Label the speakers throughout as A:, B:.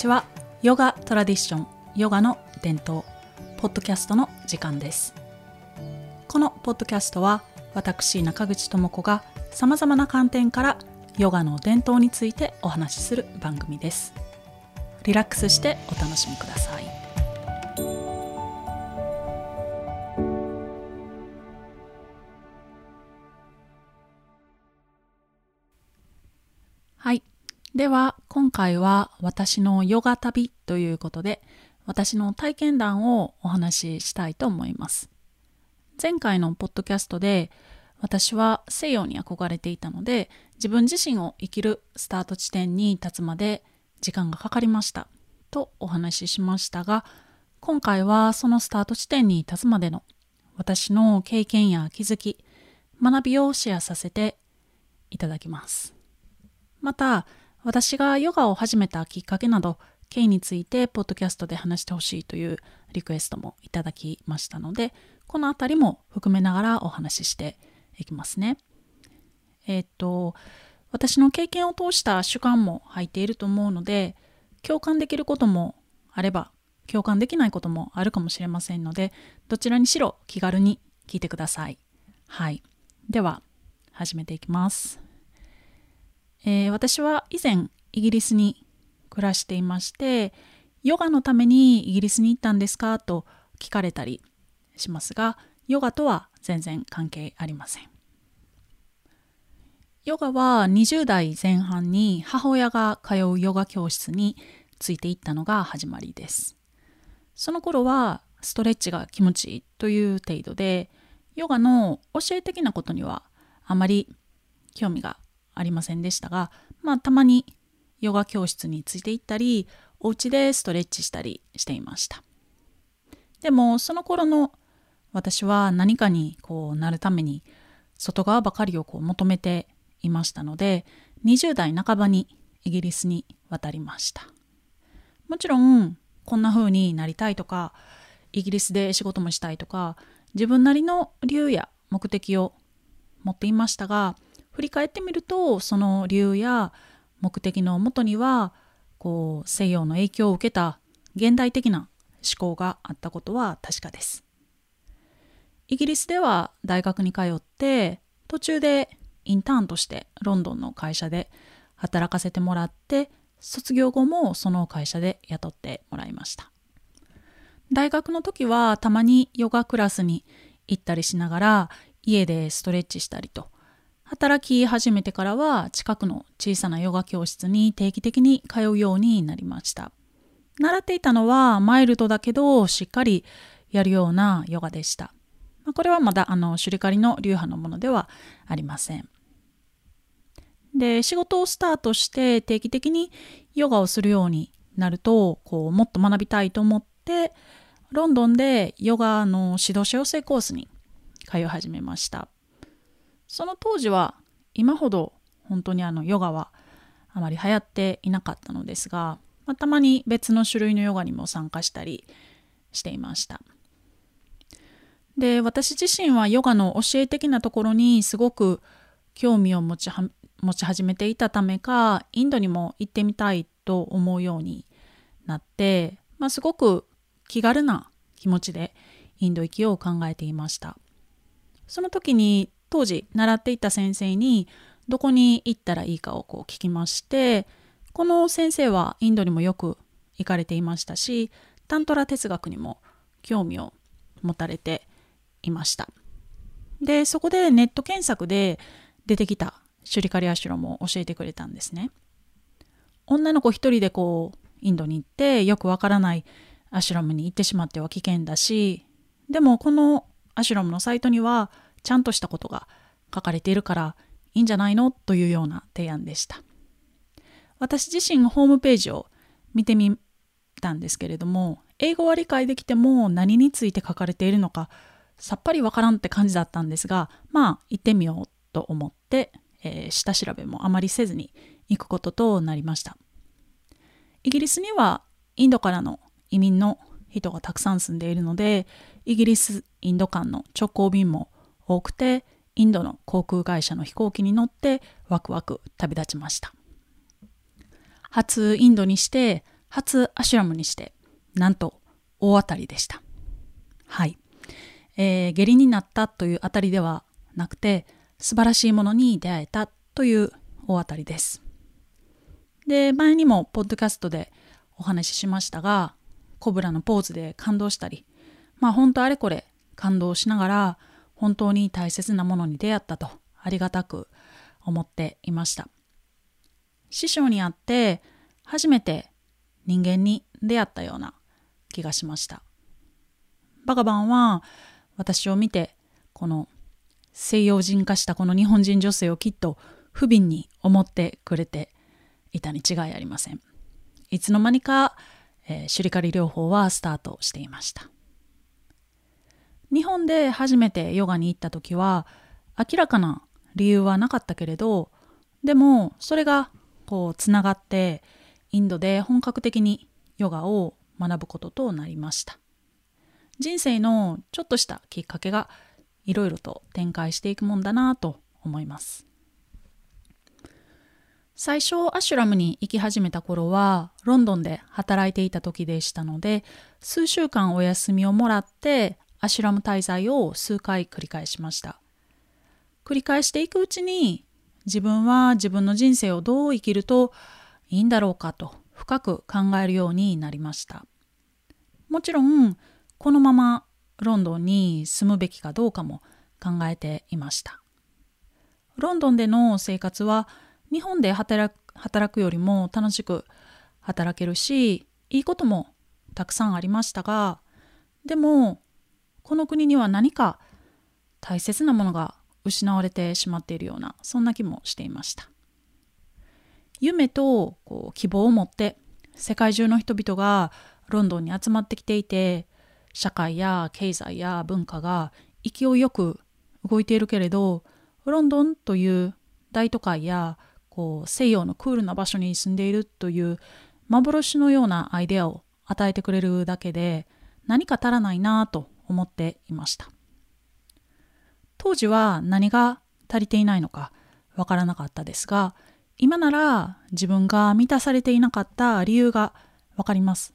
A: ちは。ヨガトラディションヨガの伝統ポッドキャストの時間です。このポッドキャストは私中口智子がさまざまな観点からヨガの伝統についてお話しする番組です。リラックスしてお楽しみください。はい。では今回は私のヨガ旅ということで私の体験談をお話ししたいと思います。前回のポッドキャストで私は西洋に憧れていたので自分自身を生きるスタート地点に立つまで時間がかかりましたとお話ししましたが今回はそのスタート地点に立つまでの私の経験や気づき学びをシェアさせていただきます。また私がヨガを始めたきっかけなど経緯についてポッドキャストで話してほしいというリクエストもいただきましたのでこの辺りも含めながらお話ししていきますね。えっ、と私の経験を通した主観も入っていると思うので共感できることもあれば共感できないこともあるかもしれませんのでどちらにしろ気軽に聞いてください。はい。では始めていきます。えー、私は以前イギリスに暮らしていましてヨガのためにイギリスに行ったんですかと聞かれたりしますがヨガとは全然関係ありません。ヨガは20代前半に母親が通うヨガ教室についていったのが始まりです。その頃はストレッチが気持ちいいという程度でヨガの教え的なことにはあまり興味がありませんでしたが、まあ、たまにヨガ教室について行ったりお家でストレッチしたりしていました。でもその頃の私は何かにこうなるために外側ばかりをこう求めていましたので20代半ばにイギリスに渡りました。もちろんこんな風になりたいとかイギリスで仕事もしたいとか自分なりの理由や目的を持っていましたが振り返ってみるとその理由や目的のもとにはこう西洋の影響を受けた現代的な思考があったことは確かです。イギリスでは大学に通って途中でインターンとしてロンドンの会社で働かせてもらって卒業後もその会社で雇ってもらいました大学の時はたまにヨガクラスに行ったりしながら家でストレッチしたりと働き始めてからは近くの小さなヨガ教室に定期的に通うようになりました。習っていたのはマイルドだけどしっかりやるようなヨガでした。これはまだあのシュリカリの流派のものではありません。で仕事をスタートして定期的にヨガをするようになるとこうもっと学びたいと思ってロンドンでヨガの指導者養成コースに通い始めました。その当時は今ほど本当にあのヨガはあまり流行っていなかったのですが、まあ、たまに別の種類のヨガにも参加したりしていました。で私自身はヨガの教え的なところにすごく興味を持ちは持ち始めていたためかインドにも行ってみたいと思うようになって、まあ、すごく気軽な気持ちでインド行きを考えていましたその時に当時習っていた先生にどこに行ったらいいかをこう聞きましてこの先生はインドにもよく行かれていましたしタントラ哲学にも興味を持たれていました。でそこでネット検索で出てきたシュリカリアシュロも教えてくれたんですね。女の子一人でこうインドに行ってよくわからないアシュラムに行ってしまっては危険だしでもこのアシュラムのサイトにはちゃんとしたことが書かれているからいいんじゃないの？というような提案でした。私自身ホームページを見てみたんですけれども英語は理解できても何について書かれているのかさっぱりわからんって感じだったんですがまあ行ってみようと思って、えー、下調べもあまりせずに行くこととなりましたイギリスにはインドからの移民の人がたくさん住んでいるのでイギリスインド間の直行便も多くてインドの航空会社の飛行機に乗ってワクワク旅立ちました初インドにして初アシュラムにして、なんと大当たりでした。はい。えー、下痢になったという当たりではなくて、素晴らしいものに出会えたという大当たりです。で、前にもポッドキャストでお話ししましたが、コブラのポーズで感動したり、まあ本当あれこれ感動しながら本当に大切なものに出会ったとありがたく思っていました。師匠に会って初めて人間に出会ったような気がしました。バカバンは私を見てこの西洋人化したこの日本人女性をきっと不憫に思ってくれていたに違いありません。いつの間にか、えー、シュリカリ療法はスタートしていました。日本で初めてヨガに行った時は明らかな理由はなかったけれどでもそれがこうつながってインドで本格的にヨガを学ぶこととなりました。人生のちょっとしたきっかけがいろいろと展開していくもんだなと思います。最初アシュラムに行き始めた頃はロンドンで働いていた時でしたので数週間お休みをもらってアシュラム滞在を数回繰り返しました。繰り返していくうちに自分は自分の人生をどう生きるといいんだろうかと深く考えるようになりました。もちろんこのままロンドンに住むべきかどうかも考えていました。ロンドンでの生活は日本で働く働くよりも楽しく働けるしいいこともたくさんありましたがでもこの国には何か大切なものが失われてしまっているようなそんな気もしていました。夢とこう希望を持って世界中の人々がロンドンに集まってきていて社会や経済や文化が勢いよく動いているけれどロンドンという大都会やこう西洋のクールな場所に住んでいるという幻のようなアイデアを与えてくれるだけで何か足らないなと思っていました。当時は何が足りていないのかわからなかったですが今なら自分が満たされていなかった理由がわかります。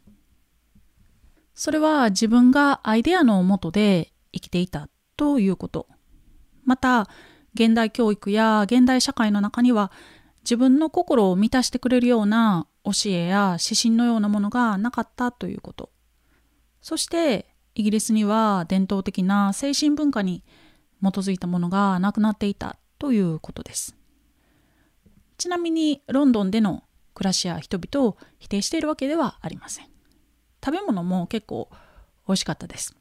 A: それは自分がアイデアのもとで生きていたということ。また現代教育や現代社会の中には自分の心を満たしてくれるような教えや指針のようなものがなかったということ。そしてイギリスには伝統的な精神文化に基づいたものがなくなっていたということです。ちなみにロンドンでの暮らしや人々を否定しているわけではありません。食べ物も結構美味しかったです。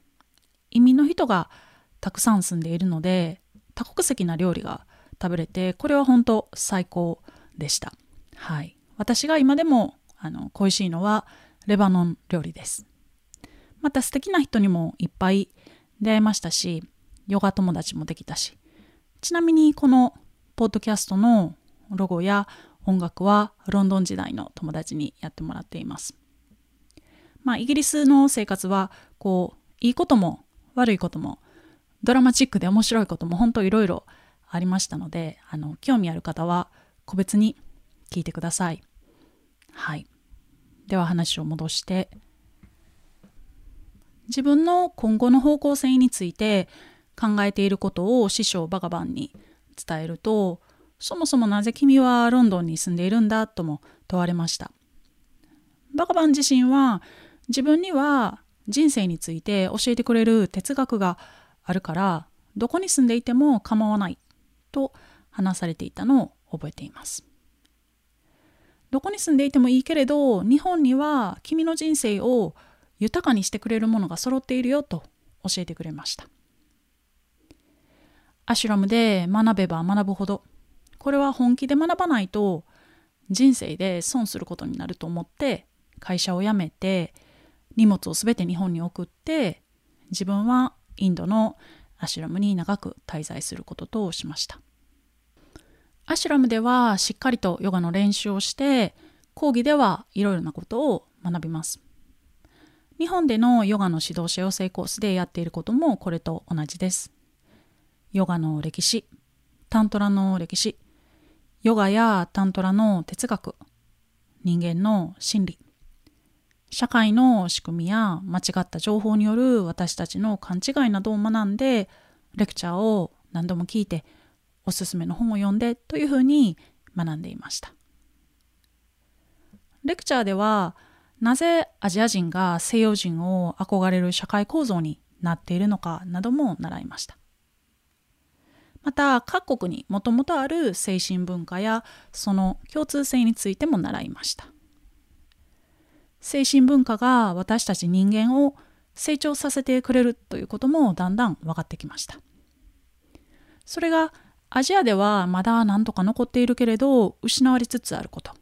A: 移民の人がたくさん住んでいるので多国籍な料理が食べれてこれは本当最高でした。はい。私が今でもあの恋しいのはレバノン料理です。また素敵な人にもいっぱい出会いましたし、ヨガ友達もできたし、ちなみにこのポッドキャストのロゴや音楽はロンドン時代の友達にやってもらっています。まあイギリスの生活はこういいことも悪いこともドラマチックで面白いことも本当いろいろありましたのであの興味ある方は個別に聞いてください。はい。では話を戻して自分の今後の方向性について考えていることを師匠バガバンに伝えるとそもそもなぜ君はロンドンに住んでいるんだとも問われました。バガバン自身は自分には人生について教えてくれる哲学があるからどこに住んでいても構わないと話されていたのを覚えています。どこに住んでいてもいいけれど日本には君の人生を豊かにしてくれるものが揃っているよと教えてくれました。アシュラムで学べば学ぶほどこれは本気で学ばないと人生で損することになると思って会社を辞めて荷物を全て日本に送って自分はインドのアシュラムに長く滞在することとしました。アシュラムではしっかりとヨガの練習をして講義ではいろいろなことを学びます。日本でのヨガの指導者養成コースでやっていることもこれと同じです。ヨガの歴史、タントラの歴史、ヨガやタントラの哲学、人間の心理、社会の仕組みや間違った情報による私たちの勘違いなどを学んでレクチャーを何度も聞いておすすめの本を読んでというふうに学んでいましたレクチャーではなぜアジア人が西洋人を憧れる社会構造になっているのかなども習いました。また各国にもともとある精神文化やその共通性についても習いました。精神文化が私たち人間を成長させてくれるということもだんだん分かってきました。それがアジアではまだ何とか残っているけれど失われつつあること。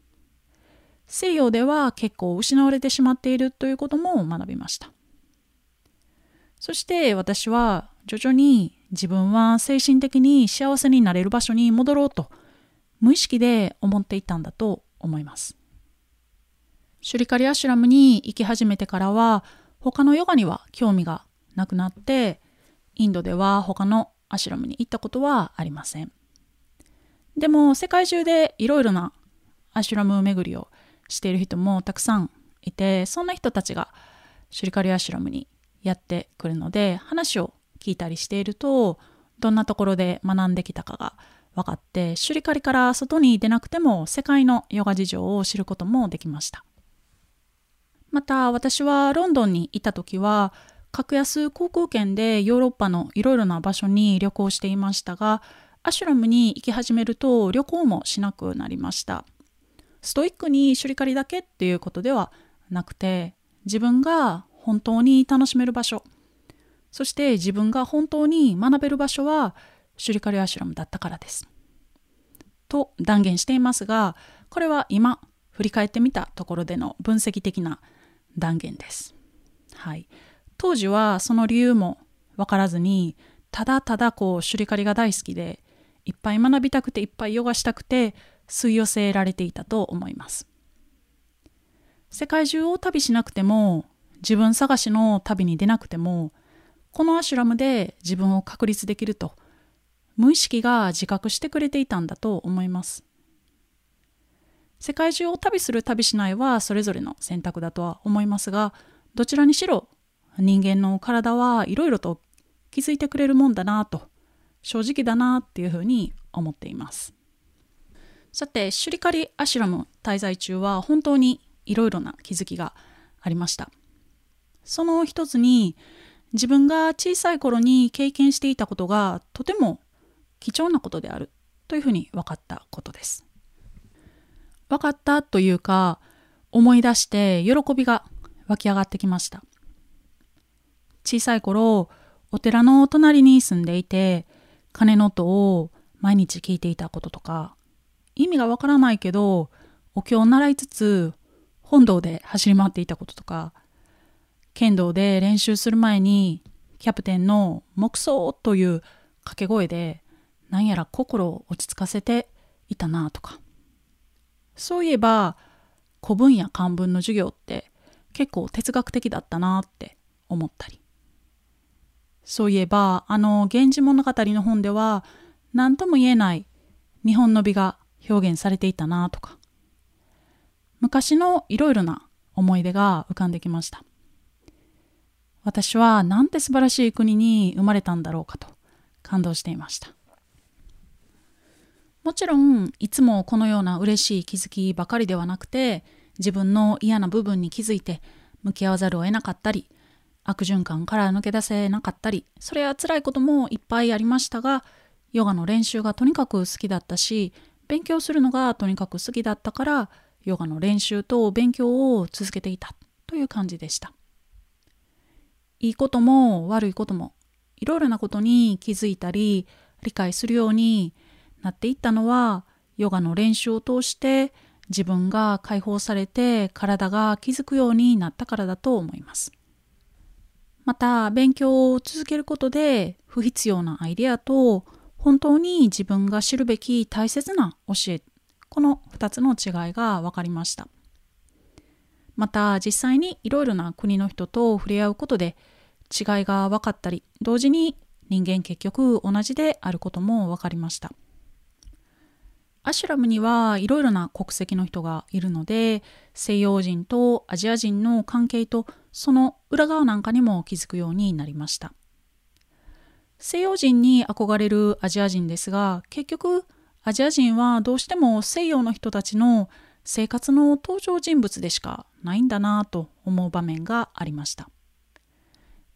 A: 西洋では結構失われてしまっているということも学びました。そして私は徐々に自分は精神的に幸せになれる場所に戻ろうと無意識で思っていたんだと思います。シュリカリアシュラムに行き始めてからは他のヨガには興味がなくなってインドでは他のアシュラムに行ったことはありません。でも世界中でいろいろなアシュラム巡りをしている人もたくさんいてそんな人たちがシュリカリアシュラムにやってくるので話を聞いたりしているとどんなところで学んできたかが分かってシュリカリから外に出なくても世界のヨガ事情を知ることもできました。また私はロンドンにいた時は格安航空券でヨーロッパのいろいろな場所に旅行していましたがアシュラムに行き始めると旅行もしなくなりました。ストイックにシュリカリだけっていうことではなくて自分が本当に楽しめる場所そして自分が本当に学べる場所はシュリカリアシュラムだったからですと断言していますがこれは今振り返ってみたところでの分析的な断言です。はい、当時はその理由も分からずにただただこうシュリカリが大好きでいっぱい学びたくていっぱいヨガしたくて吸い寄せられていたと思います。世界中を旅しなくても自分探しの旅に出なくてもこのアシュラムで自分を確立できると無意識が自覚してくれていたんだと思います。世界中を旅する旅しないはそれぞれの選択だとは思いますがどちらにしろ人間の体はいろいろと気づいてくれるもんだなと正直だなっていうふうに思っていますさてシュリカリ・アシュラム滞在中は本当にいろいろな気づきがありました。その一つに自分が小さい頃に経験していたことがとても貴重なことであるというふうに分かったことです。分かったというか思い出して喜びが湧き上がってきました。小さい頃お寺の隣に住んでいて鐘の音を毎日聞いていたこととか意味がわからないけどお経を習いつつ本堂で走り回っていたこととか剣道で練習する前にキャプテンの「木葬」という掛け声で何やら心を落ち着かせていたなとか。そういえば古文や漢文の授業って結構哲学的だったなって思ったり。そういえばあの「源氏物語」の本では何とも言えない日本の美が表現されていたなとか。昔のいろいろな思い出が浮かんできました。私はなんて素晴らしい国に生まれたんだろうかと感動していました。もちろんいつもこのような嬉しい気づきばかりではなくて自分の嫌な部分に気づいて向き合わざるを得なかったり悪循環から抜け出せなかったりそれは辛いこともいっぱいありましたがヨガの練習がとにかく好きだったし勉強するのがとにかく好きだったからヨガの練習と勉強を続けていたという感じでしたいいことも悪いこともいろいろなことに気づいたり理解するようになっていったのはヨガの練習を通して自分が解放されて体が気づくようになったからだと思います。また勉強を続けることで不必要なアイデアと本当に自分が知るべき大切な教えこの2つの違いが分かりました。また実際にいろいろな国の人と触れ合うことで違いが分かったり同時に人間結局同じであることも分かりました。アシュラムにはいろいろな国籍の人がいるので西洋人とアジア人の関係とその裏側なんかにも気づくようになりました。西洋人に憧れるアジア人ですが結局アジア人はどうしても西洋の人たちの生活の登場人物でしかないんだなと思う場面がありました。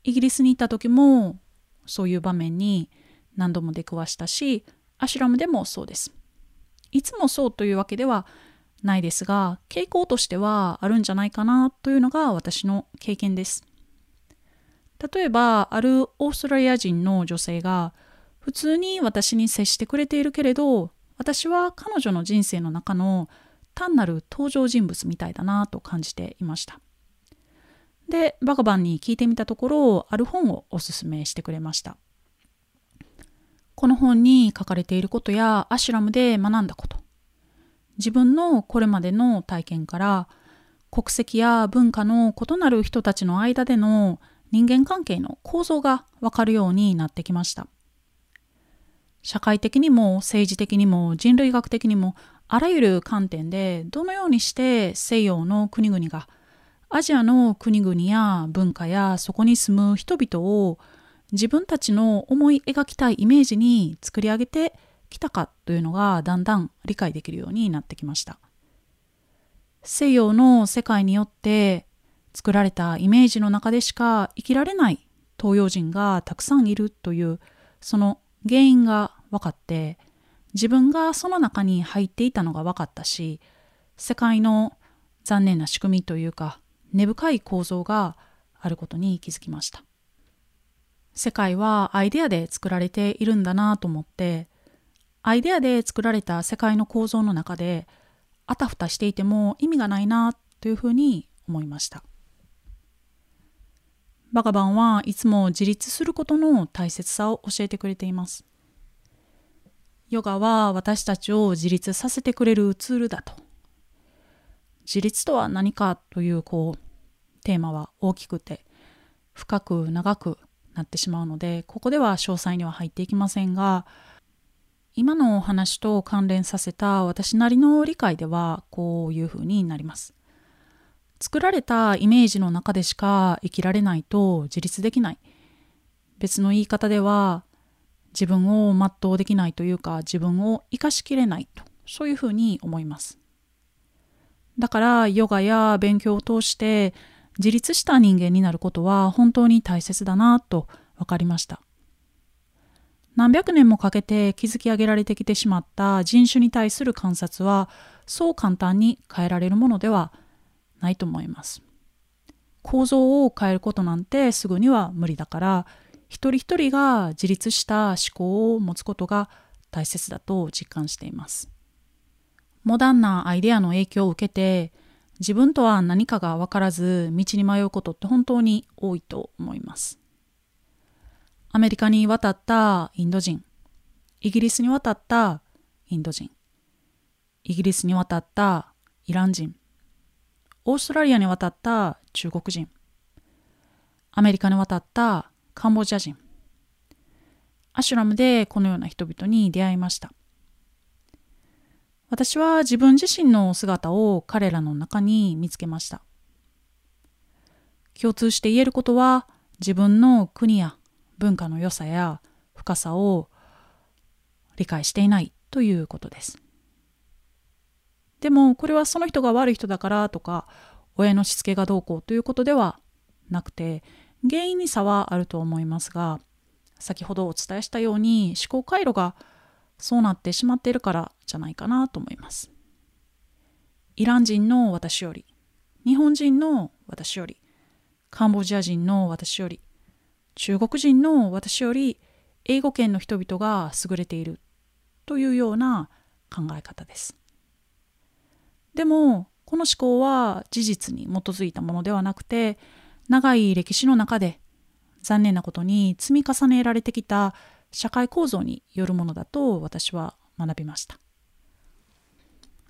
A: イギリスに行った時もそういう場面に何度も出くわしたしアシュラムでもそうです。いつもそうというわけではないですが傾向としてはあるんじゃないかなというのが私の経験です。例えばあるオーストラリア人の女性が普通に私に接してくれているけれど私は彼女の人生の中の単なる登場人物みたいだなと感じていました。でバカバンに聞いてみたところある本をおすすめしてくれました。この本に書かれていることやアシュラムで学んだこと。自分のこれまでの体験から国籍や文化の異なる人たちの間での人間関係の構造がわかるようになってきました。社会的にも政治的にも人類学的にもあらゆる観点でどのようにして西洋の国々がアジアの国々や文化やそこに住む人々を自分たちの思い描きたいイメージに作り上げてきたかというのがだんだん理解できるようになってきました。西洋の世界によって作られたイメージの中でしか生きられない東洋人がたくさんいるというその原因が分かって自分がその中に入っていたのが分かったし世界の残念な仕組みというか根深い構造があることに気づきました。世界はアイデアで作られているんだなと思ってアイデアで作られた世界の構造の中であたふたしていても意味がないなというふうに思いました。バガバンはいつも自立することの大切さを教えてくれていますヨガは私たちを自立させてくれるツールだと自立とは何かというこうテーマは大きくて深く長くなってしまうのでここでは詳細には入っていきませんが今のお話と関連させた私なりの理解ではこういうふうになります。作られたイメージの中でしか生きられないと自立できない。別の言い方では自分を全うできないというか自分を生かしきれないとそういうふうに思います。だからヨガや勉強を通して自立した人間になることは本当に大切だなと分かりました。何百年もかけて築き上げられてきてしまった人種に対する観察はそう簡単に変えられるものではないないと思います。構造を変えることなんてすぐには無理だから一人一人が自立した思考を持つことが大切だと実感しています。モダンなアイデアの影響を受けて自分とは何かが分からず道に迷うことって本当に多いと思います。アメリカに渡ったインド人、イギリスに渡ったインド人、イギリスに渡ったイラン人、オーストラリアに渡った中国人、アメリカに渡ったカンボジア人、アシュラムでこのような人々に出会いました。私は自分自身の姿を彼らの中に見つけました。共通して言えることは自分の国や文化の良さや深さを理解していないということです。でもこれはその人が悪い人だからとか親のしつけがどうこうということではなくて原因に差はあると思いますが先ほどお伝えしたように思考回路がそうなってしまっているからじゃないかなと思います。イラン人の私より、日本人の私より、カンボジア人の私より、中国人の私より英語圏の人々が優れているというような考え方です。でもこの思考は事実に基づいたものではなくて長い歴史の中で残念なことに積み重ねられてきた社会構造によるものだと私は学びました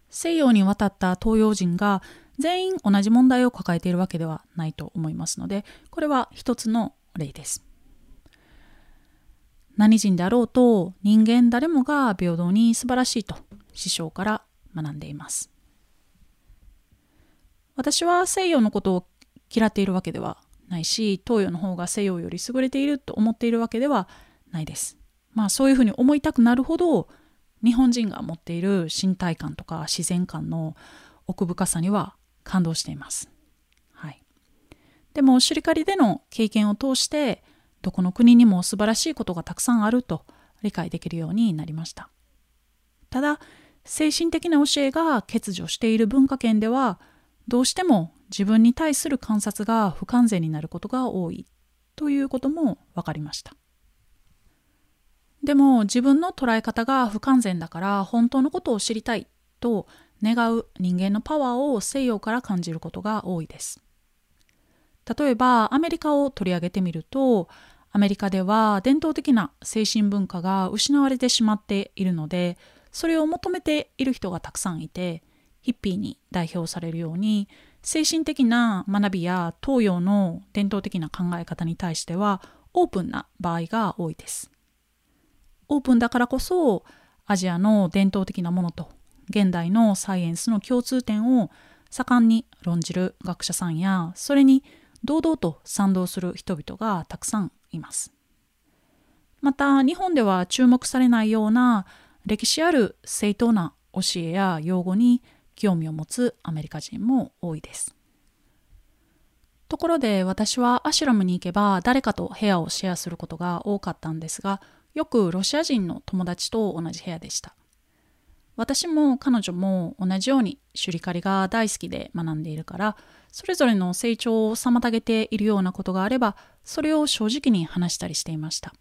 A: 西洋に渡った東洋人が全員同じ問題を抱えているわけではないと思いますのでこれは一つの例です何人であろうと人間誰もが平等に素晴らしいと師匠から学んでいます。私は西洋のことを嫌っているわけではないし東洋の方が西洋より優れていると思っているわけではないです。まあそういうふうに思いたくなるほど日本人が持っている身体感とか自然感の奥深さには感動しています。はい、でもシュリカリでの経験を通してどこの国にも素晴らしいことがたくさんあると理解できるようになりました。ただ精神的な教えが欠如している文化圏ではどうしても自分に対する観察が不完全になることが多いということも分かりました。でも自分の捉え方が不完全だから本当のことを知りたいと願う人間のパワーを西洋から感じることが多いです。例えばアメリカを取り上げてみるとアメリカでは伝統的な精神文化が失われてしまっているのでそれを求めている人がたくさんいてヒッピーに代表されるように精神的な学びや東洋の伝統的な考え方に対してはオープンな場合が多いです。オープンだからこそアジアの伝統的なものと現代のサイエンスの共通点を盛んに論じる学者さんやそれに堂々と賛同する人々がたくさんいます。また日本では注目されないような歴史ある正当な教えや用語に興味を持つアメリカ人も多いです。ところで私はアシュラムに行けば誰かと部屋をシェアすることが多かったんですがよくロシア人の友達と同じ部屋でした。私も彼女も同じようにシュリカリが大好きで学んでいるからそれぞれの成長を妨げているようなことがあればそれを正直に話したりしていました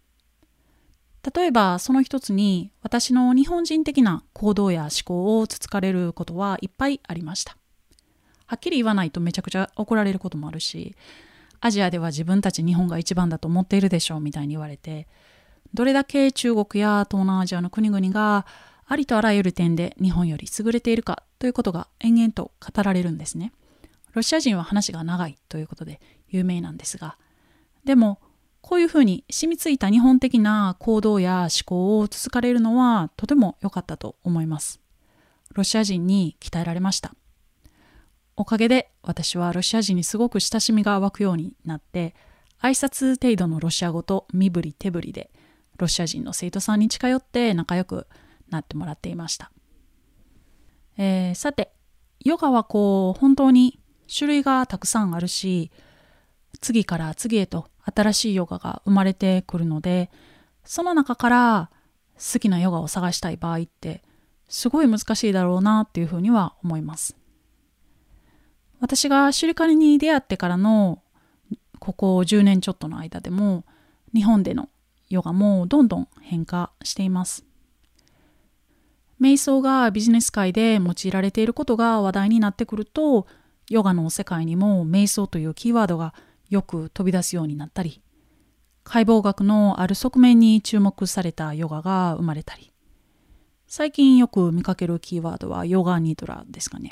A: 例えばその一つに私の日本人的な行動や思考をつつかれることはいっぱいありましたはっきり言わないとめちゃくちゃ怒られることもあるしアジアでは自分たち日本が一番だと思っているでしょうみたいに言われてどれだけ中国や東南アジアの国々がありとあらゆる点で日本より優れているかということが延々と語られるんですね。ロシア人は話が長いということで有名なんですが、でもこういうふうに染みついた日本的な行動や思考を続かれるのはとても良かったと思います。ロシア人に鍛えられました。おかげで私はロシア人にすごく親しみが湧くようになって挨拶程度のロシア語と身振り手振りでロシア人の生徒さんに近寄って仲良くなってもらっていました。えー、さて、ヨガはこう、本当に種類がたくさんあるし、次から次へと新しいヨガが生まれてくるので、その中から好きなヨガを探したい場合って、すごい難しいだろうなっていうふうには思います。私がシュリカリに出会ってからのここ10年ちょっとの間でも日本でのヨガもどんどん変化しています。瞑想がビジネス界で用いられていることが話題になってくるとヨガの世界にも瞑想というキーワードがよく飛び出すようになったり解剖学のある側面に注目されたヨガが生まれたり最近よく見かけるキーワードはヨガニドラですかね。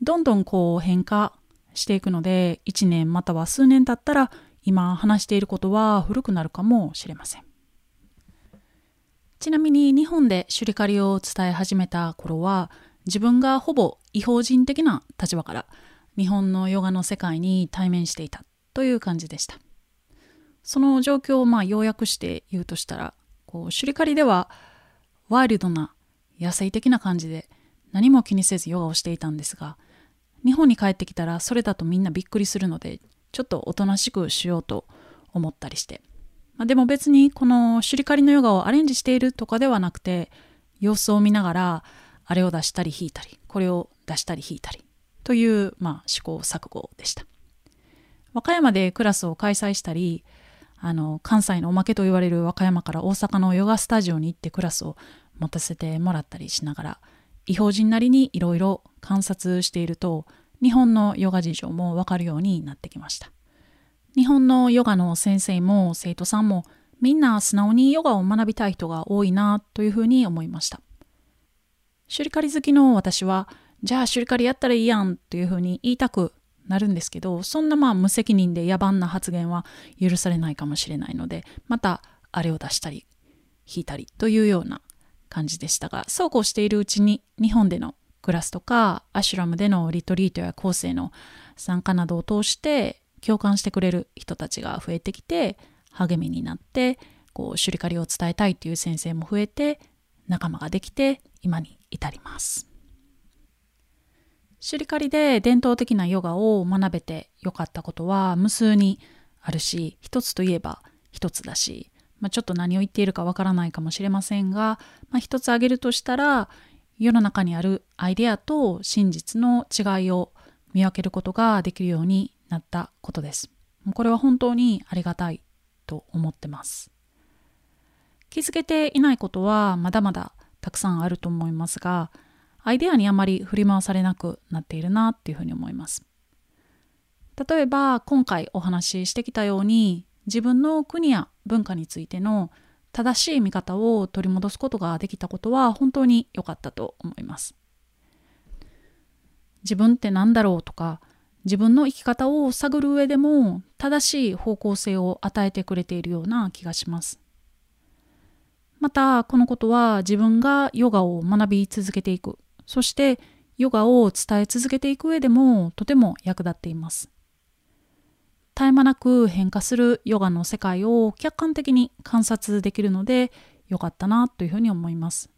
A: どんどんこう変化していくので1年または数年経ったら今話していることは古くなるかもしれません。ちなみに日本でシュリカリを伝え始めた頃は自分がほぼ違法人的な立場から日本のヨガの世界に対面していたという感じでした。その状況をまあ要約して言うとしたらこうシュリカリではワイルドな野生的な感じで何も気にせずヨガをしていたんですが日本に帰ってきたらそれだとみんなびっくりするのでちょっとおとなしくしようと思ったりしてまあ、でも別にこのシュリカリのヨガをアレンジしているとかではなくて様子を見ながらあれを出したり引いたりこれを出したり引いたりという、まあ、試行錯誤でした和歌山でクラスを開催したりあの関西のおまけと言われる和歌山から大阪のヨガスタジオに行ってクラスを持たせてもらったりしながら違法人なりにいろいろ観察していると日本のヨガ事情もわかるようになってきました日本のヨガの先生も生徒さんもみんな素直にヨガを学びたい人が多いなというふうに思いました。シュリカリ好きの私は、じゃあシュリカリやったらいいやんというふうに言いたくなるんですけど、そんなまあ無責任で野蛮な発言は許されないかもしれないので、またあれを出したり引いたりというような感じでしたがそうこうしているうちに日本でのクラスとかアシュラムでのリトリートや構成の参加などを通して共感してくれる人たちが増えてきて励みになってこうシュリカリを伝えたいという先生も増えて仲間ができて今に至ります。シュリカリで伝統的なヨガを学べてよかったことは無数にあるし一つといえば一つだし、まあ、ちょっと何を言っているかわからないかもしれませんが、まあ、一つ挙げるとしたら世の中にあるアイデアと真実の違いを見分けることができるようになったことです。これは本当にありがたいと思ってます。気づけていないことはまだまだたくさんあると思いますが、アイデアにあまり振り回されなくなっているなっていうふうに思います。例えば今回お話ししてきたように自分の国や文化についての正しい見方を取り戻すことができたことは本当に良かったと思います。自分って何だろうとか自分の生き方を探る上でも正しい方向性を与えてくれているような気がします。またこのことは自分がヨガを学び続けていくそしてヨガを伝え続けていく上でもとても役立っています。絶え間なく変化するヨガの世界を客観的に観察できるのでよかったなというふうに思います。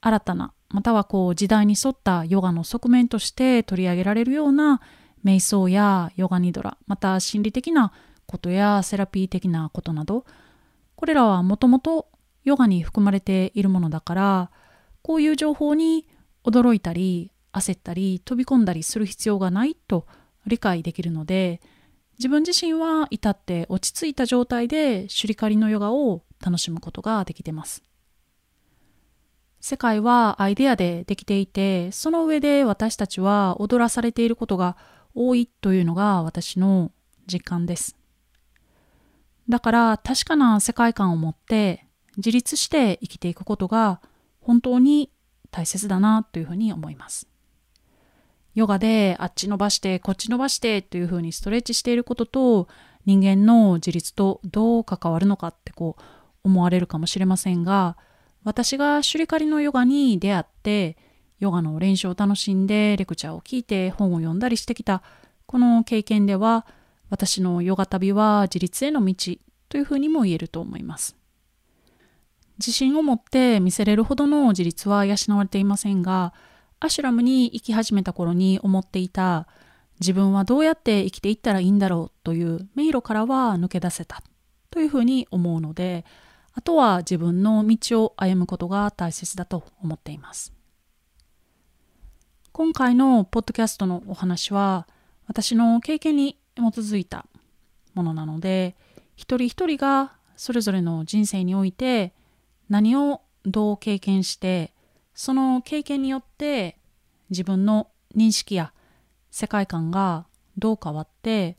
A: 新たなまたはこう時代に沿ったヨガの側面として取り上げられるような瞑想やヨガニドラまた心理的なことやセラピー的なことなどこれらはもともとヨガに含まれているものだからこういう情報に驚いたり焦ったり飛び込んだりする必要がないと理解できるので自分自身は至って落ち着いた状態でシュリカリのヨガを楽しむことができてます。世界はアイデアでできていて、その上で私たちは踊らされていることが多いというのが私の実感です。だから確かな世界観を持って自立して生きていくことが本当に大切だなというふうに思います。ヨガであっち伸ばしてこっち伸ばしてというふうにストレッチしていることと人間の自立とどう関わるのかってこう思われるかもしれませんが私がシュリカリのヨガに出会ってヨガの練習を楽しんでレクチャーを聞いて本を読んだりしてきたこの経験では私のヨガ旅は自立への道というふうにも言えると思います。自信を持って見せれるほどの自立は養われていませんがアシュラムに生き始めた頃に思っていた自分はどうやって生きていったらいいんだろうという迷路からは抜け出せたというふうに思うのであとは自分の道を歩むことが大切だと思っています。今回のポッドキャストのお話は私の経験に基づいたものなので一人一人がそれぞれの人生において何をどう経験してその経験によって自分の認識や世界観がどう変わって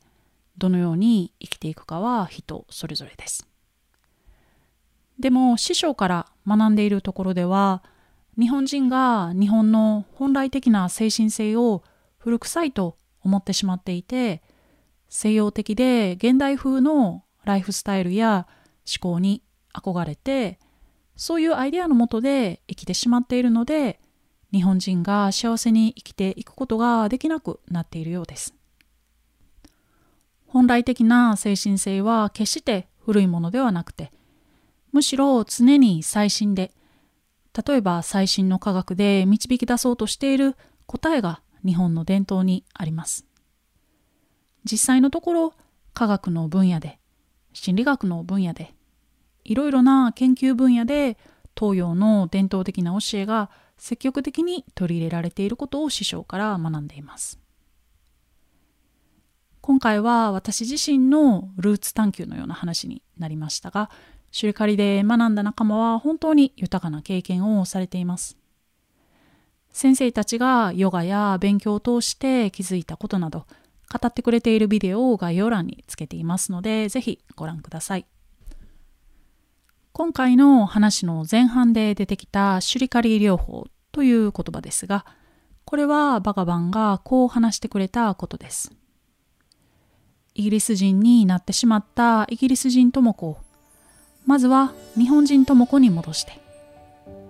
A: どのように生きていくかは人それぞれです。でも師匠から学んでいるところでは日本人が日本の本来的な精神性を古臭いと思ってしまっていて西洋的で現代風のライフスタイルや思考に憧れてそういうアイデアのもとで生きてしまっているので日本人が幸せに生きていくことができなくなっているようです。本来的な精神性は決して古いものではなくてむしろ常に最新で例えば最新の科学で導き出そうとしている答えが日本の伝統にあります。実際のところ科学の分野で心理学の分野でいろいろな研究分野で東洋の伝統的な教えが積極的に取り入れられていることを師匠から学んでいます。今回は私自身のルーツ探求のような話になりましたが、シュリカリで学んだ仲間は本当に豊かな経験をされています。先生たちがヨガや勉強を通して気づいたことなど語ってくれているビデオを概要欄につけていますので、ぜひご覧ください。今回の話の前半で出てきたシュリカリー療法という言葉ですが、これはバガバンがこう話してくれたことです。イギリス人になってしまったイギリス人ともこう、まずは日本人とも子に戻して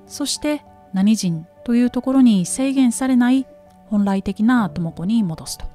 A: そして何人というところに制限されない本来的なとも子に戻すと